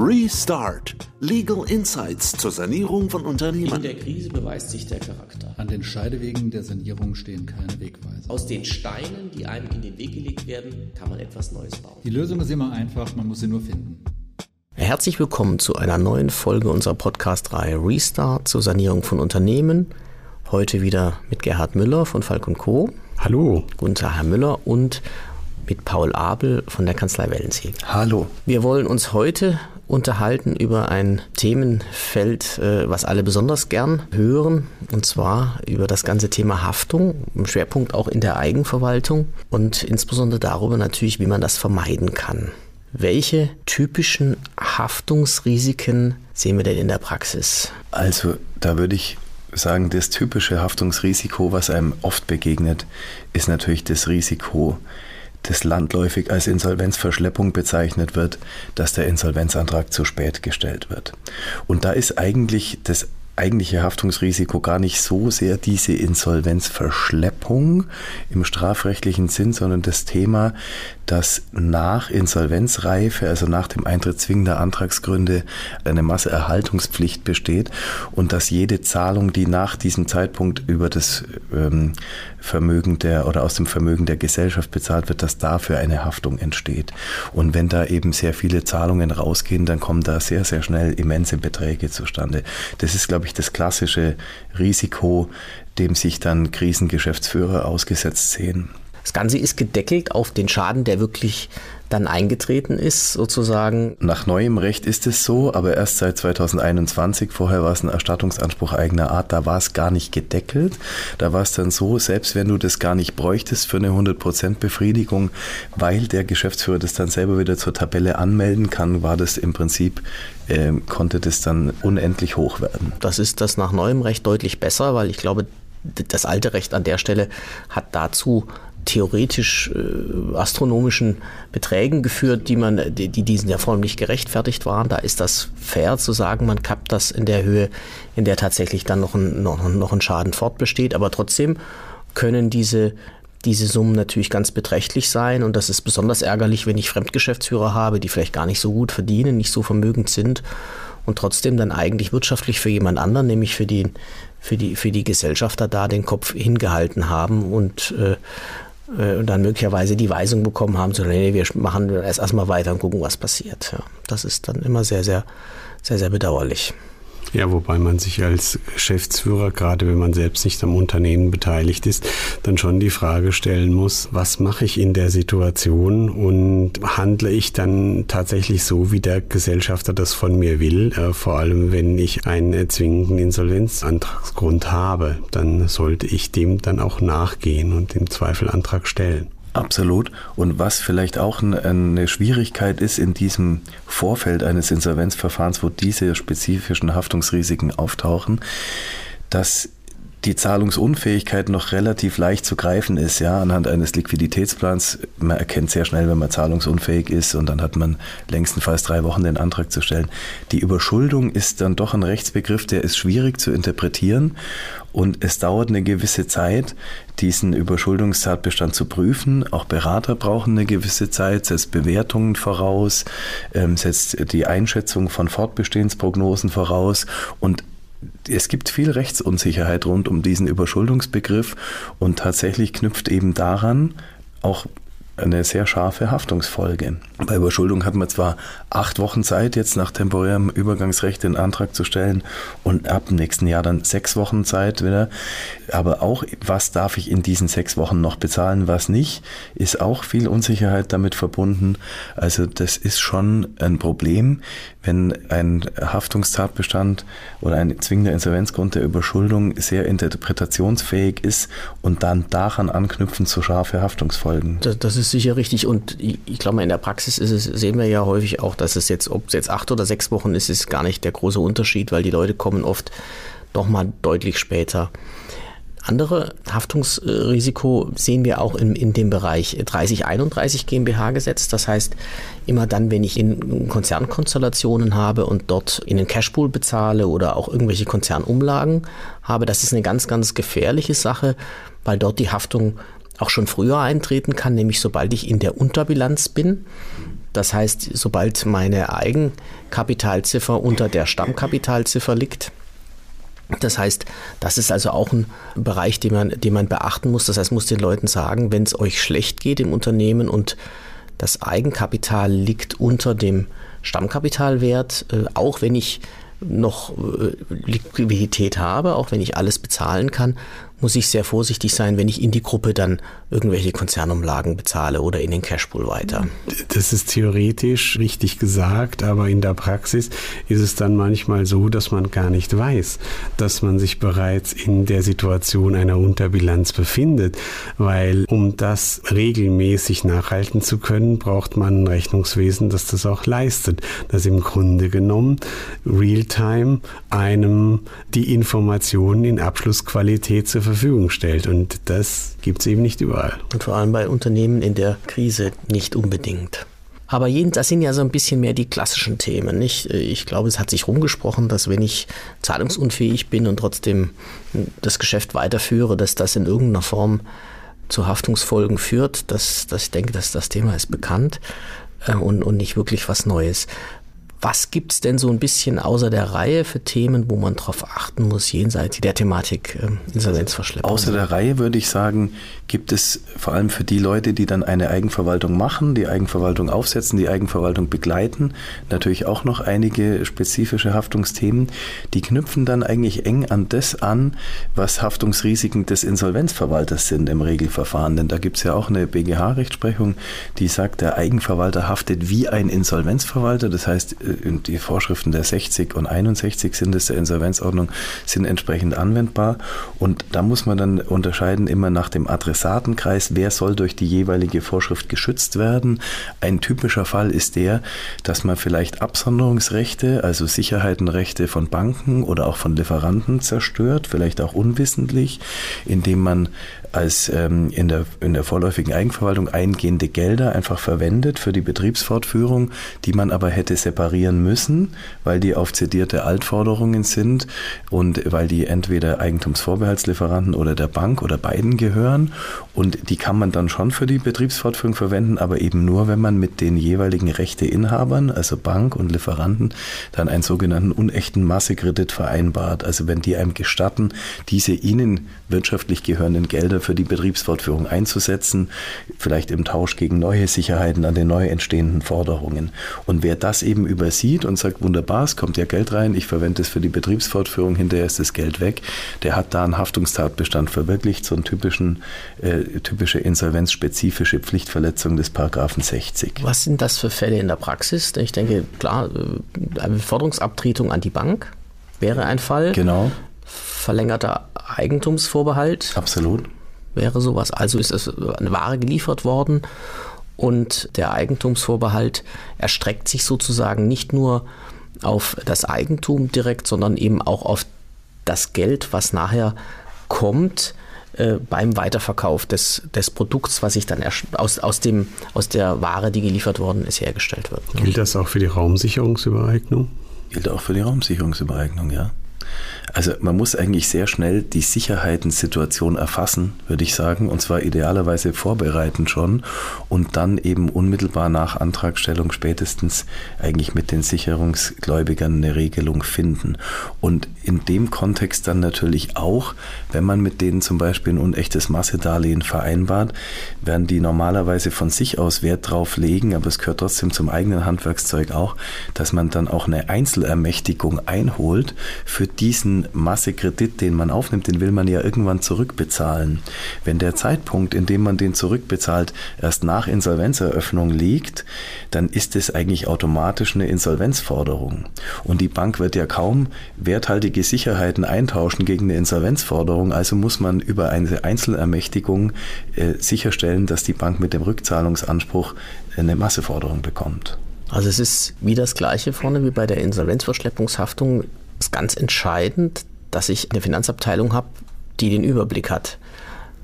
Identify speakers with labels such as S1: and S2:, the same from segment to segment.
S1: Restart. Legal Insights zur Sanierung von Unternehmen.
S2: In der Krise beweist sich der Charakter.
S3: An den Scheidewegen der Sanierung stehen keine Wegweiser.
S2: Aus den Steinen, die einem in den Weg gelegt werden, kann man etwas Neues bauen.
S3: Die Lösung ist immer einfach, man muss sie nur finden.
S4: Herzlich willkommen zu einer neuen Folge unserer Podcast-Reihe Restart zur Sanierung von Unternehmen. Heute wieder mit Gerhard Müller von Falk Co.
S5: Hallo.
S4: Guten Tag, Herr Müller. Und mit Paul Abel von der Kanzlei Wellensieg.
S5: Hallo.
S4: Wir wollen uns heute unterhalten über ein Themenfeld, äh, was alle besonders gern hören, und zwar über das ganze Thema Haftung, im Schwerpunkt auch in der Eigenverwaltung und insbesondere darüber natürlich, wie man das vermeiden kann. Welche typischen Haftungsrisiken sehen wir denn in der Praxis?
S5: Also da würde ich sagen, das typische Haftungsrisiko, was einem oft begegnet, ist natürlich das Risiko, das landläufig als Insolvenzverschleppung bezeichnet wird, dass der Insolvenzantrag zu spät gestellt wird. Und da ist eigentlich das eigentliche Haftungsrisiko gar nicht so sehr diese Insolvenzverschleppung im strafrechtlichen Sinn, sondern das Thema, dass nach Insolvenzreife, also nach dem Eintritt zwingender Antragsgründe, eine Masseerhaltungspflicht besteht und dass jede Zahlung, die nach diesem Zeitpunkt über das ähm, Vermögen der oder aus dem Vermögen der Gesellschaft bezahlt wird, dass dafür eine Haftung entsteht. Und wenn da eben sehr viele Zahlungen rausgehen, dann kommen da sehr, sehr schnell immense Beträge zustande. Das ist, glaube ich, das klassische Risiko, dem sich dann Krisengeschäftsführer ausgesetzt sehen.
S4: Das Ganze ist gedeckelt auf den Schaden, der wirklich dann eingetreten ist, sozusagen.
S5: Nach neuem Recht ist es so, aber erst seit 2021. Vorher war es ein Erstattungsanspruch eigener Art. Da war es gar nicht gedeckelt. Da war es dann so, selbst wenn du das gar nicht bräuchtest für eine 100% Befriedigung, weil der Geschäftsführer das dann selber wieder zur Tabelle anmelden kann, war das im Prinzip, äh, konnte das dann unendlich hoch werden.
S4: Das ist das nach neuem Recht deutlich besser, weil ich glaube, das alte Recht an der Stelle hat dazu theoretisch äh, astronomischen Beträgen geführt, die man, die, die diesen ja voll nicht gerechtfertigt waren. Da ist das fair zu sagen, man kappt das in der Höhe, in der tatsächlich dann noch ein, noch, noch ein Schaden fortbesteht. Aber trotzdem können diese diese Summen natürlich ganz beträchtlich sein und das ist besonders ärgerlich, wenn ich Fremdgeschäftsführer habe, die vielleicht gar nicht so gut verdienen, nicht so vermögend sind und trotzdem dann eigentlich wirtschaftlich für jemand anderen, nämlich für die, für die, für die Gesellschafter da den Kopf hingehalten haben und äh, und dann möglicherweise die Weisung bekommen haben, so, nee, wir machen erst erstmal weiter und gucken, was passiert. Ja, das ist dann immer sehr, sehr, sehr, sehr bedauerlich.
S6: Ja, wobei man sich als Geschäftsführer, gerade wenn man selbst nicht am Unternehmen beteiligt ist, dann schon die Frage stellen muss, was mache ich in der Situation und handle ich dann tatsächlich so, wie der Gesellschafter das von mir will, äh, vor allem wenn ich einen zwingenden Insolvenzantragsgrund habe, dann sollte ich dem dann auch nachgehen und im Zweifel Antrag stellen.
S5: Absolut. Und was vielleicht auch eine Schwierigkeit ist in diesem Vorfeld eines Insolvenzverfahrens, wo diese spezifischen Haftungsrisiken auftauchen, dass die Zahlungsunfähigkeit noch relativ leicht zu greifen ist, ja, anhand eines Liquiditätsplans. Man erkennt sehr schnell, wenn man zahlungsunfähig ist und dann hat man längstenfalls drei Wochen den Antrag zu stellen. Die Überschuldung ist dann doch ein Rechtsbegriff, der ist schwierig zu interpretieren und es dauert eine gewisse Zeit, diesen Überschuldungstatbestand zu prüfen. Auch Berater brauchen eine gewisse Zeit, setzt Bewertungen voraus, ähm, setzt die Einschätzung von Fortbestehensprognosen voraus und es gibt viel Rechtsunsicherheit rund um diesen Überschuldungsbegriff und tatsächlich knüpft eben daran auch eine sehr scharfe Haftungsfolge. Bei Überschuldung hat man zwar acht Wochen Zeit, jetzt nach temporärem Übergangsrecht den Antrag zu stellen und ab nächsten Jahr dann sechs Wochen Zeit wieder. Aber auch, was darf ich in diesen sechs Wochen noch bezahlen, was nicht, ist auch viel Unsicherheit damit verbunden. Also das ist schon ein Problem, wenn ein Haftungstatbestand oder ein zwingender Insolvenzgrund der Überschuldung sehr interpretationsfähig ist und dann daran anknüpfen zu scharfe Haftungsfolgen.
S4: Das ist ist sicher richtig und ich, ich glaube, in der Praxis es, sehen wir ja häufig auch, dass es jetzt, ob es jetzt acht oder sechs Wochen ist, ist gar nicht der große Unterschied, weil die Leute kommen oft doch mal deutlich später. Andere Haftungsrisiko sehen wir auch in, in dem Bereich 3031 GmbH-Gesetz. Das heißt, immer dann, wenn ich in Konzernkonstellationen habe und dort in den Cashpool bezahle oder auch irgendwelche Konzernumlagen habe, das ist eine ganz, ganz gefährliche Sache, weil dort die Haftung auch schon früher eintreten kann, nämlich sobald ich in der Unterbilanz bin. Das heißt, sobald meine Eigenkapitalziffer unter der Stammkapitalziffer liegt, das heißt, das ist also auch ein Bereich, den man, den man beachten muss. Das heißt, muss den Leuten sagen, wenn es euch schlecht geht im Unternehmen und das Eigenkapital liegt unter dem Stammkapitalwert, äh, auch wenn ich noch äh, Liquidität habe, auch wenn ich alles bezahlen kann, muss ich sehr vorsichtig sein, wenn ich in die Gruppe dann irgendwelche Konzernumlagen bezahle oder in den Cashpool weiter.
S6: Das ist theoretisch richtig gesagt, aber in der Praxis ist es dann manchmal so, dass man gar nicht weiß, dass man sich bereits in der Situation einer Unterbilanz befindet, weil um das regelmäßig nachhalten zu können, braucht man ein Rechnungswesen, das das auch leistet, das im Grunde genommen real-time einem die Informationen in Abschlussqualität zur Verfügung stellt. Und das gibt es eben nicht überall.
S4: Und vor allem bei Unternehmen in der Krise nicht unbedingt. Aber jeden, das sind ja so ein bisschen mehr die klassischen Themen. Nicht? Ich glaube, es hat sich rumgesprochen, dass wenn ich zahlungsunfähig bin und trotzdem das Geschäft weiterführe, dass das in irgendeiner Form zu Haftungsfolgen führt. Das, das, ich denke, dass das Thema ist bekannt äh, und, und nicht wirklich was Neues. Was gibt es denn so ein bisschen außer der Reihe für Themen, wo man darauf achten muss, jenseits der Thematik äh, Insolvenzverschleppung?
S5: Außer der Reihe würde ich sagen, gibt es vor allem für die Leute, die dann eine Eigenverwaltung machen, die Eigenverwaltung aufsetzen, die Eigenverwaltung begleiten, natürlich auch noch einige spezifische Haftungsthemen. Die knüpfen dann eigentlich eng an das an, was Haftungsrisiken des Insolvenzverwalters sind im Regelverfahren. Denn da gibt es ja auch eine BGH-Rechtsprechung, die sagt, der Eigenverwalter haftet wie ein Insolvenzverwalter. Das heißt, die Vorschriften der 60 und 61 sind es der Insolvenzordnung sind entsprechend anwendbar. Und da muss man dann unterscheiden immer nach dem Adressatenkreis, wer soll durch die jeweilige Vorschrift geschützt werden. Ein typischer Fall ist der, dass man vielleicht Absonderungsrechte, also Sicherheitenrechte von Banken oder auch von Lieferanten zerstört, vielleicht auch unwissentlich, indem man als ähm, in, der, in der vorläufigen Eigenverwaltung eingehende Gelder einfach verwendet für die Betriebsfortführung, die man aber hätte separieren müssen, weil die auf zedierte Altforderungen sind und weil die entweder Eigentumsvorbehaltslieferanten oder der Bank oder beiden gehören. Und die kann man dann schon für die Betriebsfortführung verwenden, aber eben nur, wenn man mit den jeweiligen Rechteinhabern, also Bank und Lieferanten, dann einen sogenannten unechten Massekredit vereinbart. Also wenn die einem gestatten, diese ihnen wirtschaftlich gehörenden Gelder für die Betriebsfortführung einzusetzen, vielleicht im Tausch gegen neue Sicherheiten an den neu entstehenden Forderungen. Und wer das eben übersieht und sagt, wunderbar, es kommt ja Geld rein, ich verwende es für die Betriebsfortführung, hinterher ist das Geld weg, der hat da einen Haftungstatbestand verwirklicht, so eine typischen, äh, typische insolvenzspezifische Pflichtverletzung des Paragraphen 60.
S4: Was sind das für Fälle in der Praxis? Ich denke, klar, äh, eine Forderungsabtretung an die Bank wäre ein Fall.
S5: Genau.
S4: Verlängerter Eigentumsvorbehalt.
S5: Absolut
S4: wäre sowas. Also ist es eine Ware geliefert worden und der Eigentumsvorbehalt erstreckt sich sozusagen nicht nur auf das Eigentum direkt, sondern eben auch auf das Geld, was nachher kommt äh, beim Weiterverkauf des, des Produkts, was sich dann aus, aus, dem, aus der Ware, die geliefert worden ist, hergestellt wird.
S6: Gilt das auch für die Raumsicherungsübereignung?
S5: Gilt auch für die Raumsicherungsübereignung, ja. Also man muss eigentlich sehr schnell die Sicherheitensituation erfassen, würde ich sagen, und zwar idealerweise vorbereiten schon und dann eben unmittelbar nach Antragstellung spätestens eigentlich mit den Sicherungsgläubigern eine Regelung finden. Und in dem Kontext dann natürlich auch, wenn man mit denen zum Beispiel ein unechtes Massedarlehen vereinbart, werden die normalerweise von sich aus Wert drauf legen, aber es gehört trotzdem zum eigenen Handwerkszeug auch, dass man dann auch eine Einzelermächtigung einholt für diesen Massekredit, den man aufnimmt, den will man ja irgendwann zurückbezahlen. Wenn der Zeitpunkt, in dem man den zurückbezahlt, erst nach Insolvenzeröffnung liegt, dann ist es eigentlich automatisch eine Insolvenzforderung. Und die Bank wird ja kaum werthaltige Sicherheiten eintauschen gegen eine Insolvenzforderung, also muss man über eine Einzelermächtigung äh, sicherstellen, dass die Bank mit dem Rückzahlungsanspruch eine Masseforderung bekommt.
S4: Also es ist wie das gleiche vorne wie bei der Insolvenzverschleppungshaftung ist ganz entscheidend, dass ich eine Finanzabteilung habe, die den Überblick hat.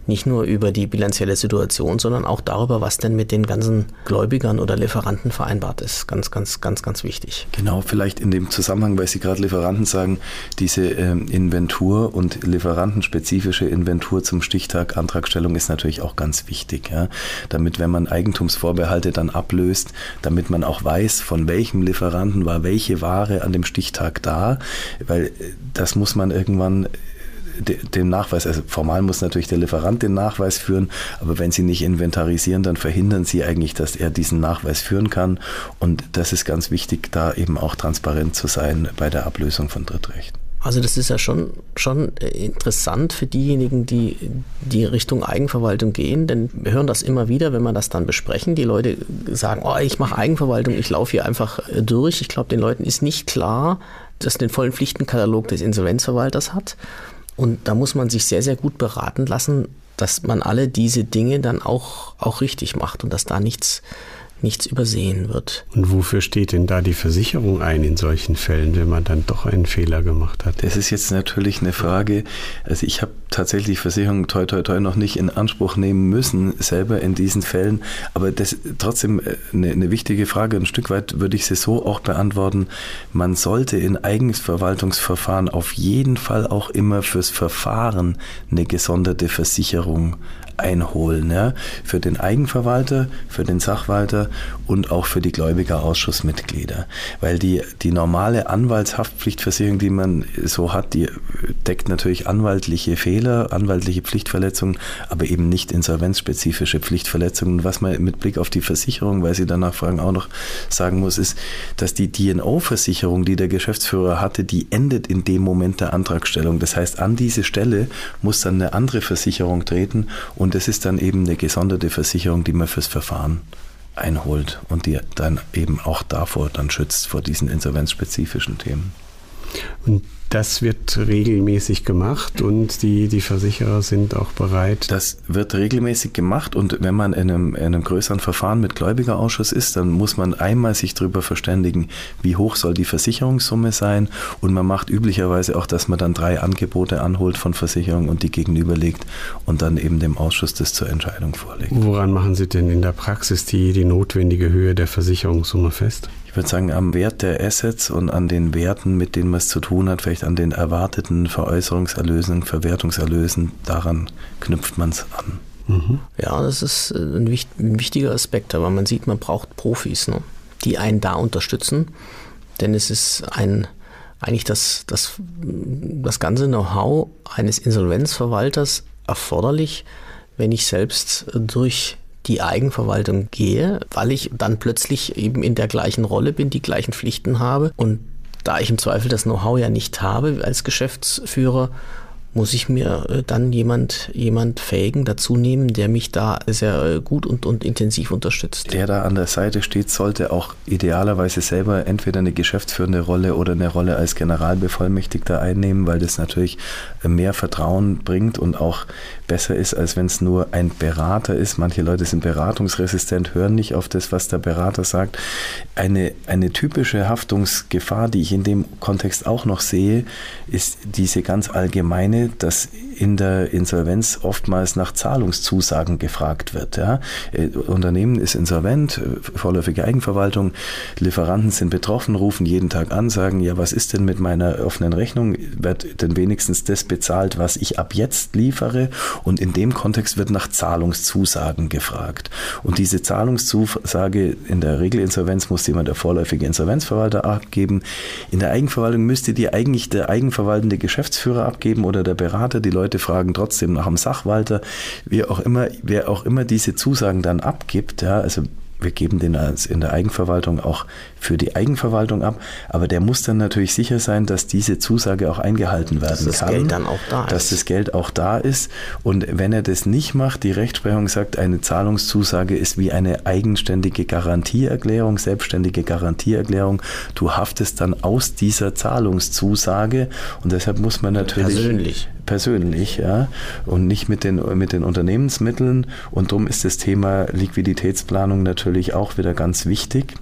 S4: Nicht nur über die bilanzielle Situation, sondern auch darüber, was denn mit den ganzen Gläubigern oder Lieferanten vereinbart ist. Ganz, ganz, ganz, ganz wichtig.
S5: Genau, vielleicht in dem Zusammenhang, weil Sie gerade Lieferanten sagen, diese ähm, Inventur und lieferantenspezifische Inventur zum Stichtag Antragstellung ist natürlich auch ganz wichtig, ja? damit wenn man Eigentumsvorbehalte dann ablöst, damit man auch weiß, von welchem Lieferanten war welche Ware an dem Stichtag da, weil äh, das muss man irgendwann den Nachweis, also formal muss natürlich der Lieferant den Nachweis führen, aber wenn Sie nicht inventarisieren, dann verhindern Sie eigentlich, dass er diesen Nachweis führen kann. Und das ist ganz wichtig, da eben auch transparent zu sein bei der Ablösung von Drittrechten.
S4: Also das ist ja schon, schon interessant für diejenigen, die die Richtung Eigenverwaltung gehen, denn wir hören das immer wieder, wenn wir das dann besprechen. Die Leute sagen, oh, ich mache Eigenverwaltung, ich laufe hier einfach durch. Ich glaube, den Leuten ist nicht klar, dass den vollen Pflichtenkatalog des Insolvenzverwalters hat. Und da muss man sich sehr, sehr gut beraten lassen, dass man alle diese Dinge dann auch, auch richtig macht und dass da nichts, nichts übersehen wird.
S6: Und wofür steht denn da die Versicherung ein in solchen Fällen, wenn man dann doch einen Fehler gemacht hat?
S5: Das ist jetzt natürlich eine Frage. Also ich habe tatsächlich Versicherung toi toi toi noch nicht in Anspruch nehmen müssen, selber in diesen Fällen. Aber das ist trotzdem äh, eine, eine wichtige Frage. Ein Stück weit würde ich sie so auch beantworten. Man sollte in Eigenverwaltungsverfahren auf jeden Fall auch immer fürs Verfahren eine gesonderte Versicherung einholen. Ja? Für den Eigenverwalter, für den Sachwalter und auch für die Gläubigerausschussmitglieder. Weil die, die normale Anwaltshaftpflichtversicherung, die man so hat, die deckt natürlich anwaltliche Fehler, anwaltliche Pflichtverletzungen, aber eben nicht insolvenzspezifische Pflichtverletzungen. Was man mit Blick auf die Versicherung, weil Sie danach fragen, auch noch sagen muss, ist, dass die DNO-Versicherung, die der Geschäftsführer hatte, die endet in dem Moment der Antragstellung. Das heißt, an diese Stelle muss dann eine andere Versicherung treten und das ist dann eben eine gesonderte Versicherung, die man fürs Verfahren einholt und die dann eben auch davor dann schützt, vor diesen insolvenzspezifischen Themen.
S6: Und das wird regelmäßig gemacht und die, die Versicherer sind auch bereit.
S5: Das wird regelmäßig gemacht und wenn man in einem, in einem größeren Verfahren mit Gläubigerausschuss ist, dann muss man einmal sich darüber verständigen, wie hoch soll die Versicherungssumme sein und man macht üblicherweise auch, dass man dann drei Angebote anholt von Versicherungen und die gegenüberlegt und dann eben dem Ausschuss das zur Entscheidung vorlegt.
S6: Woran machen Sie denn in der Praxis die, die notwendige Höhe der Versicherungssumme fest?
S5: Ich würde sagen, am Wert der Assets und an den Werten, mit denen man es zu tun hat, vielleicht an den erwarteten Veräußerungserlösen, Verwertungserlösen, daran knüpft man es an.
S4: Mhm. Ja, das ist äh, ein, wichtiger Aspekt, aber man sieht, man braucht Profis, ne, die einen da unterstützen, denn es ist ein, eigentlich das, das, das ganze Know-how eines Insolvenzverwalters erforderlich, wenn ich selbst durch die Eigenverwaltung gehe, weil ich dann plötzlich eben in der gleichen Rolle bin, die gleichen Pflichten habe. Und da ich im Zweifel das Know-how ja nicht habe als Geschäftsführer, muss ich mir äh, dann jemand, jemand Fähigen dazu nehmen, der mich da sehr äh, gut und, und intensiv unterstützt.
S5: Der da an der Seite steht, sollte auch idealerweise selber entweder eine geschäftsführende Rolle oder eine Rolle als Generalbevollmächtigter einnehmen, weil das natürlich mehr Vertrauen bringt und auch besser ist, als wenn es nur ein Berater ist. Manche Leute sind beratungsresistent, hören nicht auf das, was der Berater sagt. Eine, eine typische Haftungsgefahr, die ich in dem Kontext auch noch sehe, ist diese ganz allgemeine, dass in der Insolvenz oftmals nach Zahlungszusagen gefragt wird. Ja. Äh, Unternehmen ist insolvent, äh, vorläufige Eigenverwaltung, Lieferanten sind betroffen, rufen jeden Tag an, sagen, ja, was ist denn mit meiner offenen Rechnung? Wird denn wenigstens das bezahlt, was ich ab jetzt liefere? Und in dem Kontext wird nach Zahlungszusagen gefragt. Und diese Zahlungszusage in der Regelinsolvenz muss jemand der vorläufige Insolvenzverwalter abgeben. In der Eigenverwaltung müsste die eigentlich der eigenverwaltende Geschäftsführer abgeben oder der Berater. Die Leute fragen trotzdem nach dem Sachwalter. Wie auch immer, wer auch immer diese Zusagen dann abgibt, ja, also wir geben den als in der Eigenverwaltung auch für die Eigenverwaltung ab, aber der muss dann natürlich sicher sein, dass diese Zusage auch eingehalten werden
S4: dass
S5: kann.
S4: Dass das Geld dann auch da
S5: ist. Dass das Geld auch da ist. Und wenn er das nicht macht, die Rechtsprechung sagt, eine Zahlungszusage ist wie eine eigenständige Garantieerklärung, selbstständige Garantieerklärung. Du haftest dann aus dieser Zahlungszusage und deshalb muss man natürlich
S4: persönlich
S5: persönlich, ja, und nicht mit den, mit den Unternehmensmitteln. Und darum ist das Thema Liquiditätsplanung natürlich auch wieder ganz wichtig.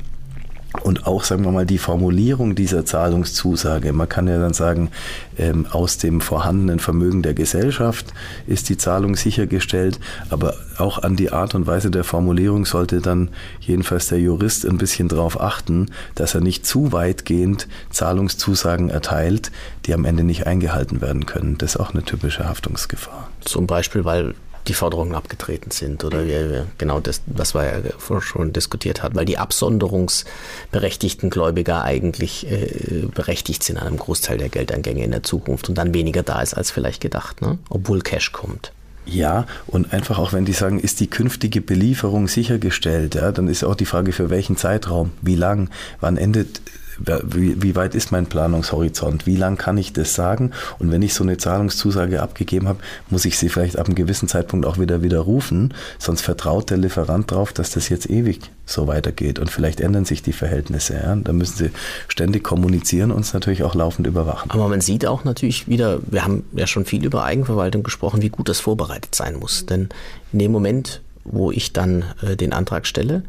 S5: Und auch, sagen wir mal, die Formulierung dieser Zahlungszusage. Man kann ja dann sagen, ähm, aus dem vorhandenen Vermögen der Gesellschaft ist die Zahlung sichergestellt, aber auch an die Art und Weise der Formulierung sollte dann jedenfalls der Jurist ein bisschen darauf achten, dass er nicht zu weitgehend Zahlungszusagen erteilt, die am Ende nicht eingehalten werden können. Das ist auch eine typische Haftungsgefahr.
S4: Zum Beispiel, weil die Forderungen abgetreten sind oder wie, genau das, was wir ja schon diskutiert hatten, weil die absonderungsberechtigten Gläubiger eigentlich äh, berechtigt sind an einem Großteil der Geldeingänge in der Zukunft und dann weniger da ist als vielleicht gedacht, ne? obwohl Cash kommt.
S5: Ja, und einfach auch wenn die sagen, ist die künftige Belieferung sichergestellt, ja, dann ist auch die Frage, für welchen Zeitraum, wie lang, wann endet wie, weit ist mein Planungshorizont? Wie lang kann ich das sagen? Und wenn ich so eine Zahlungszusage abgegeben habe, muss ich sie vielleicht ab einem gewissen Zeitpunkt auch wieder widerrufen. Sonst vertraut der Lieferant darauf, dass das jetzt ewig so weitergeht. Und vielleicht ändern sich die Verhältnisse. Ja? Da müssen sie ständig kommunizieren und es natürlich auch laufend überwachen.
S4: Aber man sieht auch natürlich wieder, wir haben ja schon viel über Eigenverwaltung gesprochen, wie gut das vorbereitet sein muss. Denn in dem Moment, wo ich dann äh, den Antrag stelle,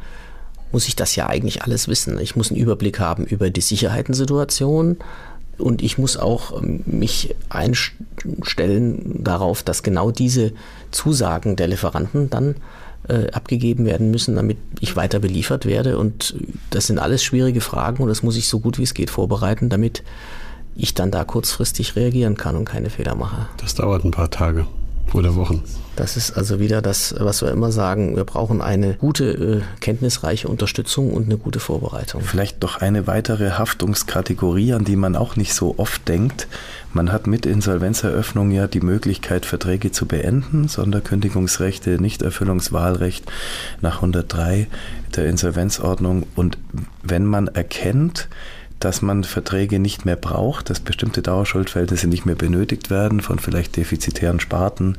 S4: muss ich das ja eigentlich alles wissen. Ich muss einen Überblick haben über die Sicherheitensituation und ich muss auch ähm, mich einstellen darauf, dass genau diese Zusagen der Lieferanten dann äh, abgegeben werden müssen, damit ich weiter beliefert werde. Und das sind alles schwierige Fragen und das muss ich so gut wie es geht vorbereiten, damit ich dann da kurzfristig reagieren kann und keine Fehler mache.
S6: Das dauert ein paar Tage oder Wochen.
S4: Das ist also wieder das, was wir immer sagen. Wir brauchen eine gute, äh, kenntnisreiche Unterstützung und eine gute Vorbereitung.
S5: Vielleicht doch eine weitere Haftungskategorie, an die man auch nicht so oft denkt. Man hat mit Insolvenzeröffnung ja die Möglichkeit, Verträge zu beenden, Sonderkündigungsrechte, Nichterfüllungswahlrecht nach 103 der Insolvenzordnung. Und wenn man erkennt, dass man Verträge nicht mehr braucht, dass bestimmte Dauerschuldverhältnisse nicht mehr benötigt werden von vielleicht defizitären Sparten,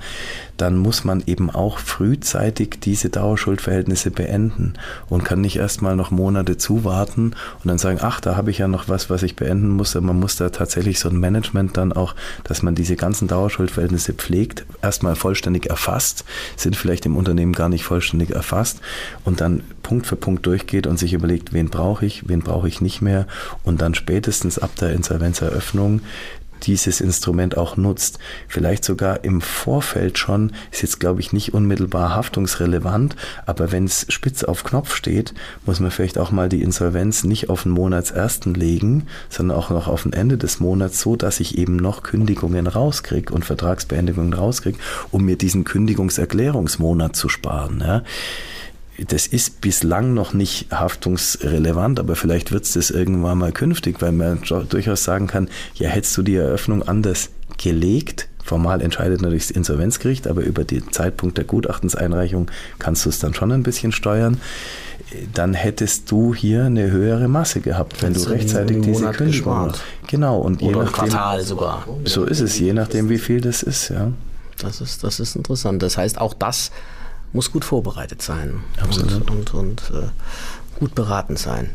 S5: dann muss man eben auch frühzeitig diese Dauerschuldverhältnisse beenden und kann nicht erstmal noch Monate zuwarten und dann sagen, ach, da habe ich ja noch was, was ich beenden muss. Man muss da tatsächlich so ein Management dann auch, dass man diese ganzen Dauerschuldverhältnisse pflegt, erstmal vollständig erfasst, sind vielleicht im Unternehmen gar nicht vollständig erfasst und dann Punkt für Punkt durchgeht und sich überlegt, wen brauche ich, wen brauche ich nicht mehr und dann spätestens ab der Insolvenzeröffnung dieses Instrument auch nutzt. Vielleicht sogar im Vorfeld schon, ist jetzt glaube ich nicht unmittelbar haftungsrelevant, aber wenn es spitz auf Knopf steht, muss man vielleicht auch mal die Insolvenz nicht auf den Monatsersten legen, sondern auch noch auf den Ende des Monats, so dass ich eben noch Kündigungen rauskriege und Vertragsbeendigungen rauskriege, um mir diesen Kündigungserklärungsmonat zu sparen. Ja das ist bislang noch nicht haftungsrelevant, aber vielleicht wird es das irgendwann mal künftig, weil man durchaus sagen kann, ja, hättest du die Eröffnung anders gelegt, Formal entscheidet natürlich das Insolvenzgericht, aber über den Zeitpunkt der Gutachtenseinreichung kannst du es dann schon ein bisschen steuern. Dann hättest du hier eine höhere Masse gehabt, wenn du rechtzeitig diese Kündigung
S4: hast.
S5: Genau und
S4: Oder je nachdem, Quartal sogar.
S5: So ist es, je nachdem, wie viel das ist, ja.
S4: Das ist, das ist interessant. Das heißt, auch das muss gut vorbereitet sein
S5: Absolut.
S4: und, und, und äh, gut beraten sein.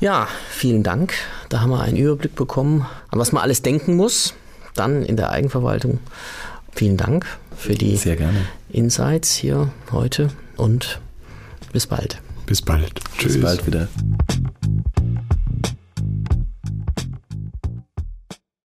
S4: Ja, vielen Dank. Da haben wir einen Überblick bekommen, an was man alles denken muss, dann in der Eigenverwaltung. Vielen Dank für die Insights hier heute und bis bald.
S6: Bis bald.
S5: Tschüss. Bis bald wieder.